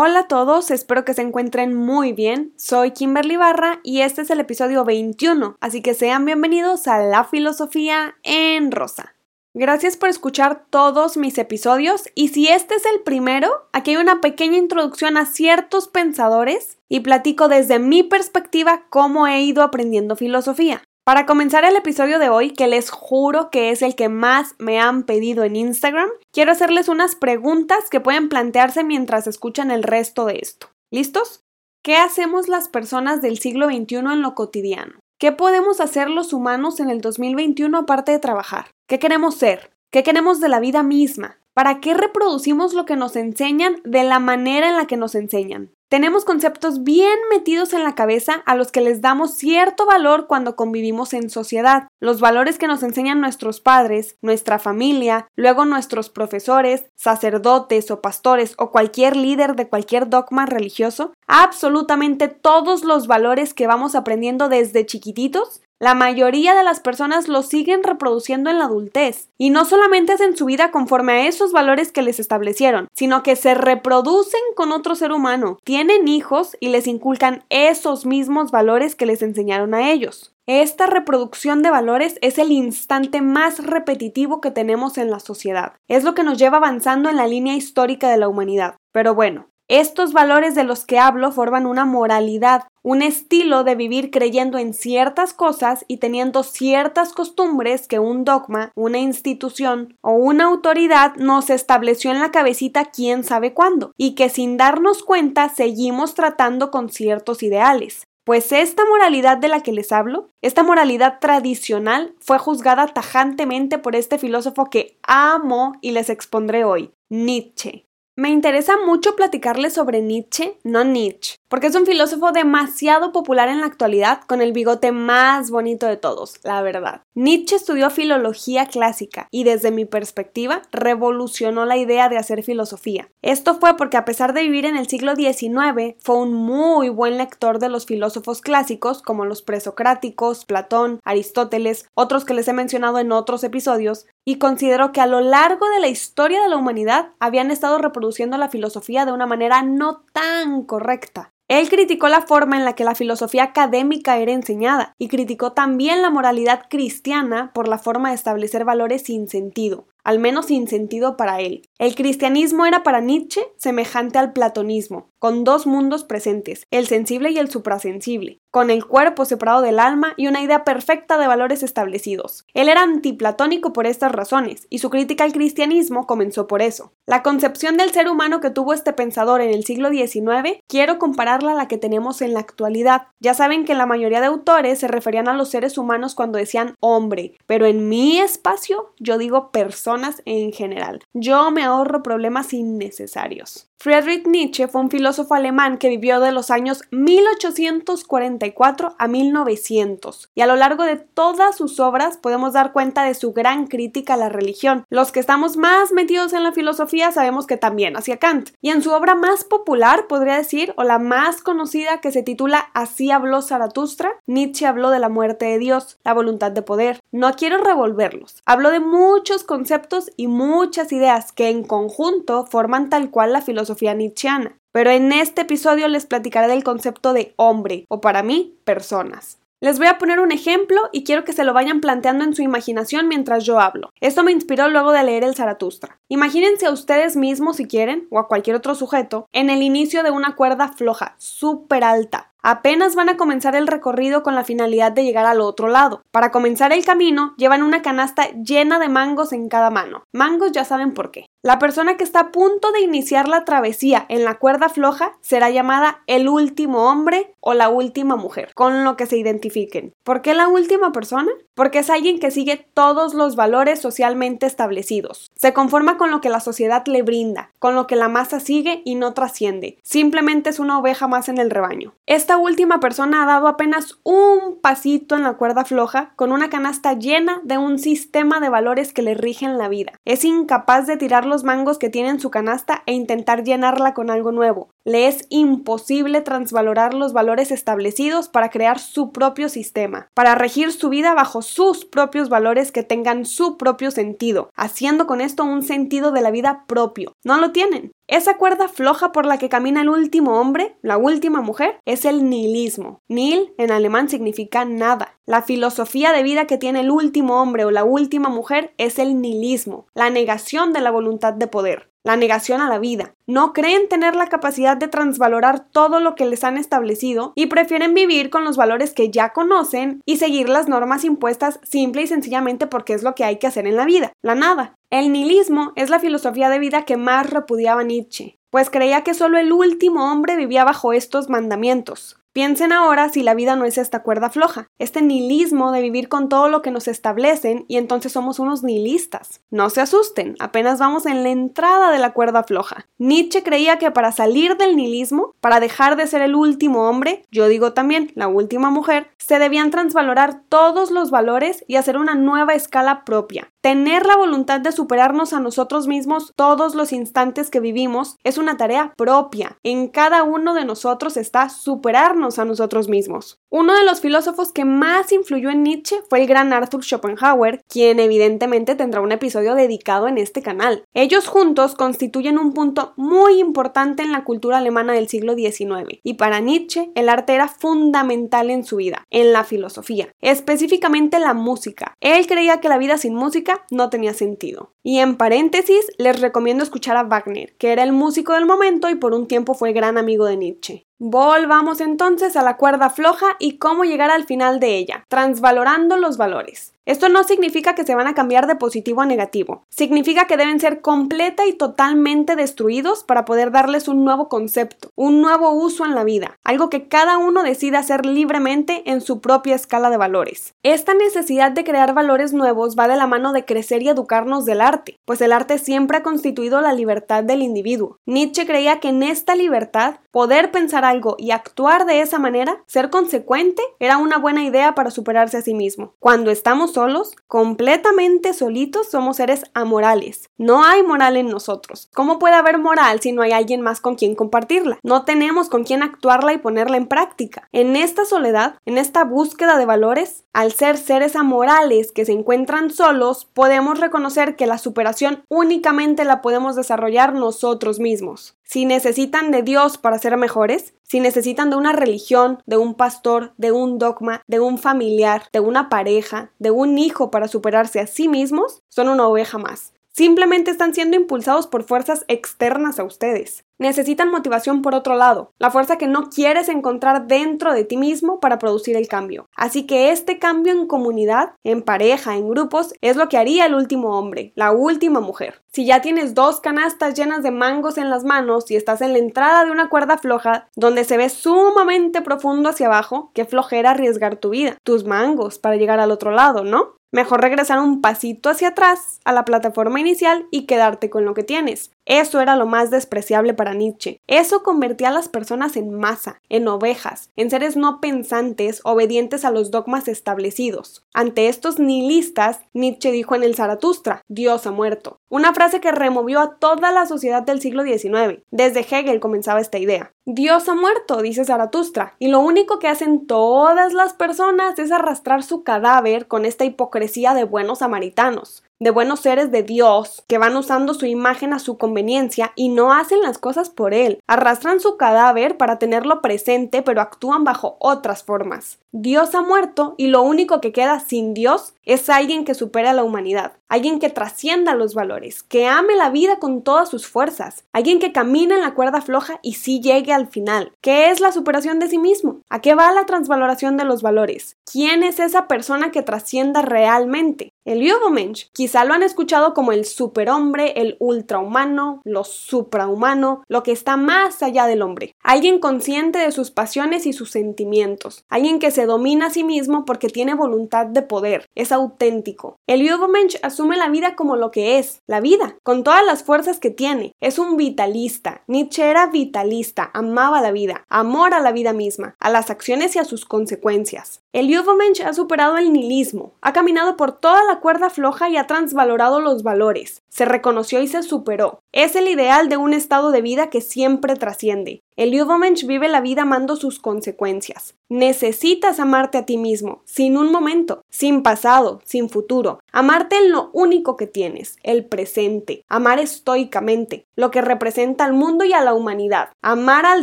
Hola a todos, espero que se encuentren muy bien. Soy Kimberly Barra y este es el episodio 21, así que sean bienvenidos a La Filosofía en Rosa. Gracias por escuchar todos mis episodios y si este es el primero, aquí hay una pequeña introducción a ciertos pensadores y platico desde mi perspectiva cómo he ido aprendiendo filosofía. Para comenzar el episodio de hoy, que les juro que es el que más me han pedido en Instagram, quiero hacerles unas preguntas que pueden plantearse mientras escuchan el resto de esto. ¿Listos? ¿Qué hacemos las personas del siglo XXI en lo cotidiano? ¿Qué podemos hacer los humanos en el 2021 aparte de trabajar? ¿Qué queremos ser? ¿Qué queremos de la vida misma? ¿Para qué reproducimos lo que nos enseñan de la manera en la que nos enseñan? Tenemos conceptos bien metidos en la cabeza a los que les damos cierto valor cuando convivimos en sociedad. Los valores que nos enseñan nuestros padres, nuestra familia, luego nuestros profesores, sacerdotes o pastores o cualquier líder de cualquier dogma religioso. Absolutamente todos los valores que vamos aprendiendo desde chiquititos la mayoría de las personas lo siguen reproduciendo en la adultez y no solamente hacen su vida conforme a esos valores que les establecieron, sino que se reproducen con otro ser humano, tienen hijos y les inculcan esos mismos valores que les enseñaron a ellos. Esta reproducción de valores es el instante más repetitivo que tenemos en la sociedad. Es lo que nos lleva avanzando en la línea histórica de la humanidad. Pero bueno, estos valores de los que hablo forman una moralidad, un estilo de vivir creyendo en ciertas cosas y teniendo ciertas costumbres que un dogma, una institución o una autoridad nos estableció en la cabecita quién sabe cuándo, y que sin darnos cuenta seguimos tratando con ciertos ideales. Pues esta moralidad de la que les hablo, esta moralidad tradicional, fue juzgada tajantemente por este filósofo que amo y les expondré hoy, Nietzsche. Me interesa mucho platicarles sobre Nietzsche, no Nietzsche, porque es un filósofo demasiado popular en la actualidad con el bigote más bonito de todos, la verdad. Nietzsche estudió filología clásica y desde mi perspectiva revolucionó la idea de hacer filosofía. Esto fue porque a pesar de vivir en el siglo XIX, fue un muy buen lector de los filósofos clásicos como los presocráticos, Platón, Aristóteles, otros que les he mencionado en otros episodios, y consideró que a lo largo de la historia de la humanidad habían estado reproduciendo la filosofía de una manera no tan correcta. Él criticó la forma en la que la filosofía académica era enseñada y criticó también la moralidad cristiana por la forma de establecer valores sin sentido, al menos sin sentido para él. El cristianismo era para Nietzsche semejante al platonismo, con dos mundos presentes, el sensible y el suprasensible, con el cuerpo separado del alma y una idea perfecta de valores establecidos. Él era antiplatónico por estas razones, y su crítica al cristianismo comenzó por eso. La concepción del ser humano que tuvo este pensador en el siglo XIX, quiero compararla a la que tenemos en la actualidad. Ya saben que la mayoría de autores se referían a los seres humanos cuando decían hombre, pero en mi espacio yo digo personas en general. Yo me ahorro problemas innecesarios. Friedrich Nietzsche fue un filósofo alemán que vivió de los años 1844 a 1900 y a lo largo de todas sus obras podemos dar cuenta de su gran crítica a la religión. Los que estamos más metidos en la filosofía sabemos que también hacia Kant y en su obra más popular podría decir o la más conocida que se titula Así habló Zaratustra, Nietzsche habló de la muerte de Dios, la voluntad de poder. No quiero revolverlos. Habló de muchos conceptos y muchas ideas que en conjunto forman tal cual la filosofía filosofía nietzscheana, pero en este episodio les platicaré del concepto de hombre, o para mí, personas. Les voy a poner un ejemplo y quiero que se lo vayan planteando en su imaginación mientras yo hablo. Esto me inspiró luego de leer el Zaratustra. Imagínense a ustedes mismos si quieren, o a cualquier otro sujeto, en el inicio de una cuerda floja, súper alta. Apenas van a comenzar el recorrido con la finalidad de llegar al otro lado. Para comenzar el camino, llevan una canasta llena de mangos en cada mano. Mangos ya saben por qué. La persona que está a punto de iniciar la travesía en la cuerda floja será llamada el último hombre o la última mujer, con lo que se identifiquen. ¿Por qué la última persona? Porque es alguien que sigue todos los valores socialmente establecidos. Se conforma con lo que la sociedad le brinda, con lo que la masa sigue y no trasciende. Simplemente es una oveja más en el rebaño. Esta última persona ha dado apenas un pasito en la cuerda floja con una canasta llena de un sistema de valores que le rigen la vida. Es incapaz de tirar los mangos que tiene en su canasta e intentar llenarla con algo nuevo. Le es imposible transvalorar los valores establecidos para crear su propio sistema, para regir su vida bajo sus propios valores que tengan su propio sentido, haciendo con esto un sentido de la vida propio. No lo tienen. Esa cuerda floja por la que camina el último hombre, la última mujer, es el nihilismo. Nihil en alemán significa nada. La filosofía de vida que tiene el último hombre o la última mujer es el nihilismo, la negación de la voluntad de poder la negación a la vida. No creen tener la capacidad de transvalorar todo lo que les han establecido y prefieren vivir con los valores que ya conocen y seguir las normas impuestas simple y sencillamente porque es lo que hay que hacer en la vida, la nada. El nihilismo es la filosofía de vida que más repudiaba Nietzsche, pues creía que solo el último hombre vivía bajo estos mandamientos. Piensen ahora si la vida no es esta cuerda floja, este nihilismo de vivir con todo lo que nos establecen y entonces somos unos nihilistas. No se asusten, apenas vamos en la entrada de la cuerda floja. Nietzsche creía que para salir del nihilismo, para dejar de ser el último hombre, yo digo también la última mujer, se debían transvalorar todos los valores y hacer una nueva escala propia. Tener la voluntad de superarnos a nosotros mismos todos los instantes que vivimos es una tarea propia. En cada uno de nosotros está superarnos a nosotros mismos. Uno de los filósofos que más influyó en Nietzsche fue el gran Arthur Schopenhauer, quien evidentemente tendrá un episodio dedicado en este canal. Ellos juntos constituyen un punto muy importante en la cultura alemana del siglo XIX, y para Nietzsche el arte era fundamental en su vida, en la filosofía, específicamente la música. Él creía que la vida sin música no tenía sentido. Y en paréntesis, les recomiendo escuchar a Wagner, que era el músico del momento y por un tiempo fue gran amigo de Nietzsche. Volvamos entonces a la cuerda floja y cómo llegar al final de ella, transvalorando los valores. Esto no significa que se van a cambiar de positivo a negativo, significa que deben ser completa y totalmente destruidos para poder darles un nuevo concepto, un nuevo uso en la vida, algo que cada uno decida hacer libremente en su propia escala de valores. Esta necesidad de crear valores nuevos va de la mano de crecer y educarnos del arte, pues el arte siempre ha constituido la libertad del individuo. Nietzsche creía que en esta libertad, poder pensar algo y actuar de esa manera, ser consecuente, era una buena idea para superarse a sí mismo. Cuando estamos solos, completamente solitos, somos seres amorales. No hay moral en nosotros. ¿Cómo puede haber moral si no hay alguien más con quien compartirla? No tenemos con quien actuarla y ponerla en práctica. En esta soledad, en esta búsqueda de valores, al ser seres amorales que se encuentran solos, podemos reconocer que la superación únicamente la podemos desarrollar nosotros mismos. Si necesitan de Dios para ser mejores, si necesitan de una religión, de un pastor, de un dogma, de un familiar, de una pareja, de un hijo para superarse a sí mismos, son una oveja más. Simplemente están siendo impulsados por fuerzas externas a ustedes necesitan motivación por otro lado, la fuerza que no quieres encontrar dentro de ti mismo para producir el cambio. Así que este cambio en comunidad, en pareja, en grupos, es lo que haría el último hombre, la última mujer. Si ya tienes dos canastas llenas de mangos en las manos y estás en la entrada de una cuerda floja donde se ve sumamente profundo hacia abajo, qué flojera arriesgar tu vida, tus mangos para llegar al otro lado, ¿no? Mejor regresar un pasito hacia atrás a la plataforma inicial y quedarte con lo que tienes. Eso era lo más despreciable para Nietzsche. Eso convertía a las personas en masa, en ovejas, en seres no pensantes, obedientes a los dogmas establecidos. Ante estos nihilistas, Nietzsche dijo en el Zaratustra, Dios ha muerto. Una frase que removió a toda la sociedad del siglo XIX. Desde Hegel comenzaba esta idea. Dios ha muerto, dice Zaratustra, y lo único que hacen todas las personas es arrastrar su cadáver con esta hipocresía de buenos samaritanos de buenos seres de Dios que van usando su imagen a su conveniencia y no hacen las cosas por él. Arrastran su cadáver para tenerlo presente pero actúan bajo otras formas. Dios ha muerto y lo único que queda sin Dios es alguien que supere a la humanidad, alguien que trascienda los valores, que ame la vida con todas sus fuerzas, alguien que camine en la cuerda floja y sí llegue al final. ¿Qué es la superación de sí mismo? ¿A qué va la transvaloración de los valores? ¿Quién es esa persona que trascienda realmente? El Yugomensch quizá lo han escuchado como el superhombre, el ultrahumano, lo suprahumano, lo que está más allá del hombre. Alguien consciente de sus pasiones y sus sentimientos. Alguien que se domina a sí mismo porque tiene voluntad de poder. Es auténtico. El Yugomensch asume la vida como lo que es, la vida, con todas las fuerzas que tiene. Es un vitalista. Nietzsche era vitalista, amaba la vida, amor a la vida misma, a las acciones y a sus consecuencias. El Yugomensch ha superado el nihilismo, ha caminado por toda la cuerda floja y ha transvalorado los valores. Se reconoció y se superó. Es el ideal de un estado de vida que siempre trasciende. El Übermensch vive la vida amando sus consecuencias. Necesitas amarte a ti mismo, sin un momento, sin pasado, sin futuro. Amarte en lo único que tienes, el presente. Amar estoicamente, lo que representa al mundo y a la humanidad. Amar al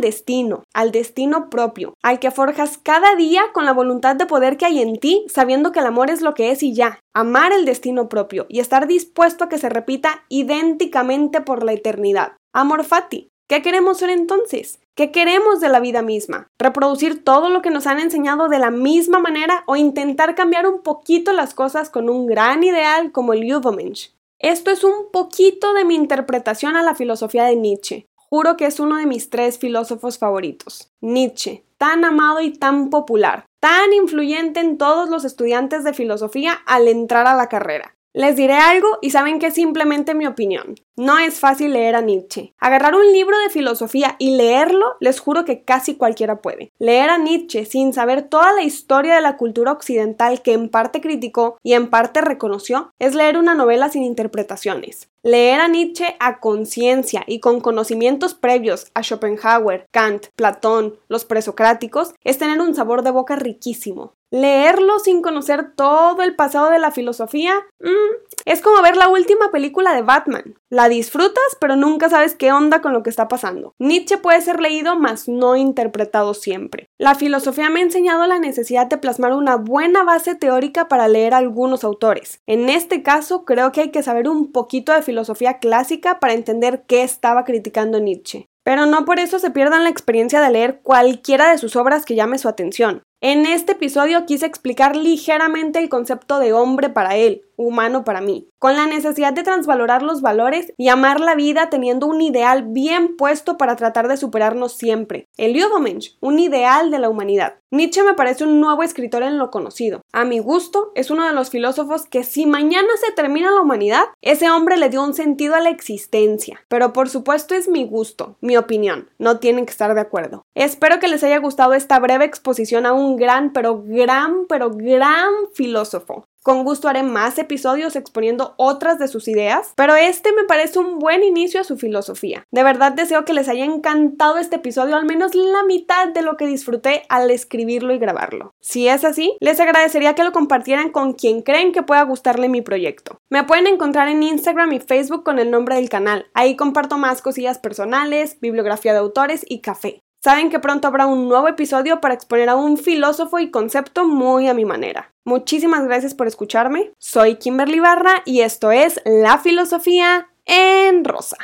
destino, al destino propio, al que forjas cada día con la voluntad de poder que hay en ti, sabiendo que el amor es lo que es y ya. Amar el destino propio y estar dispuesto a que se repita idénticamente por la eternidad. Amor fati. ¿Qué queremos ser entonces? ¿Qué queremos de la vida misma? ¿Reproducir todo lo que nos han enseñado de la misma manera o intentar cambiar un poquito las cosas con un gran ideal como el Übermensch? Esto es un poquito de mi interpretación a la filosofía de Nietzsche. Juro que es uno de mis tres filósofos favoritos. Nietzsche, tan amado y tan popular, tan influyente en todos los estudiantes de filosofía al entrar a la carrera. Les diré algo y saben que es simplemente mi opinión. No es fácil leer a Nietzsche. Agarrar un libro de filosofía y leerlo, les juro que casi cualquiera puede. Leer a Nietzsche sin saber toda la historia de la cultura occidental que en parte criticó y en parte reconoció, es leer una novela sin interpretaciones. Leer a Nietzsche a conciencia y con conocimientos previos a Schopenhauer, Kant, Platón, los presocráticos, es tener un sabor de boca riquísimo. Leerlo sin conocer todo el pasado de la filosofía mm, es como ver la última película de Batman. La disfrutas, pero nunca sabes qué onda con lo que está pasando. Nietzsche puede ser leído, mas no interpretado siempre. La filosofía me ha enseñado la necesidad de plasmar una buena base teórica para leer algunos autores. En este caso, creo que hay que saber un poquito de filosofía clásica para entender qué estaba criticando Nietzsche. Pero no por eso se pierdan la experiencia de leer cualquiera de sus obras que llame su atención. En este episodio quise explicar ligeramente el concepto de hombre para él, humano para mí, con la necesidad de transvalorar los valores y amar la vida teniendo un ideal bien puesto para tratar de superarnos siempre. El Übermensch, un ideal de la humanidad. Nietzsche me parece un nuevo escritor en lo conocido. A mi gusto, es uno de los filósofos que si mañana se termina la humanidad, ese hombre le dio un sentido a la existencia. Pero por supuesto es mi gusto, mi opinión, no tienen que estar de acuerdo. Espero que les haya gustado esta breve exposición a un gran, pero gran, pero gran filósofo. Con gusto haré más episodios exponiendo otras de sus ideas, pero este me parece un buen inicio a su filosofía. De verdad deseo que les haya encantado este episodio, al menos la mitad de lo que disfruté al escribirlo y grabarlo. Si es así, les agradecería que lo compartieran con quien creen que pueda gustarle mi proyecto. Me pueden encontrar en Instagram y Facebook con el nombre del canal. Ahí comparto más cosillas personales, bibliografía de autores y café. Saben que pronto habrá un nuevo episodio para exponer a un filósofo y concepto muy a mi manera. Muchísimas gracias por escucharme. Soy Kimberly Barra y esto es La Filosofía en Rosa.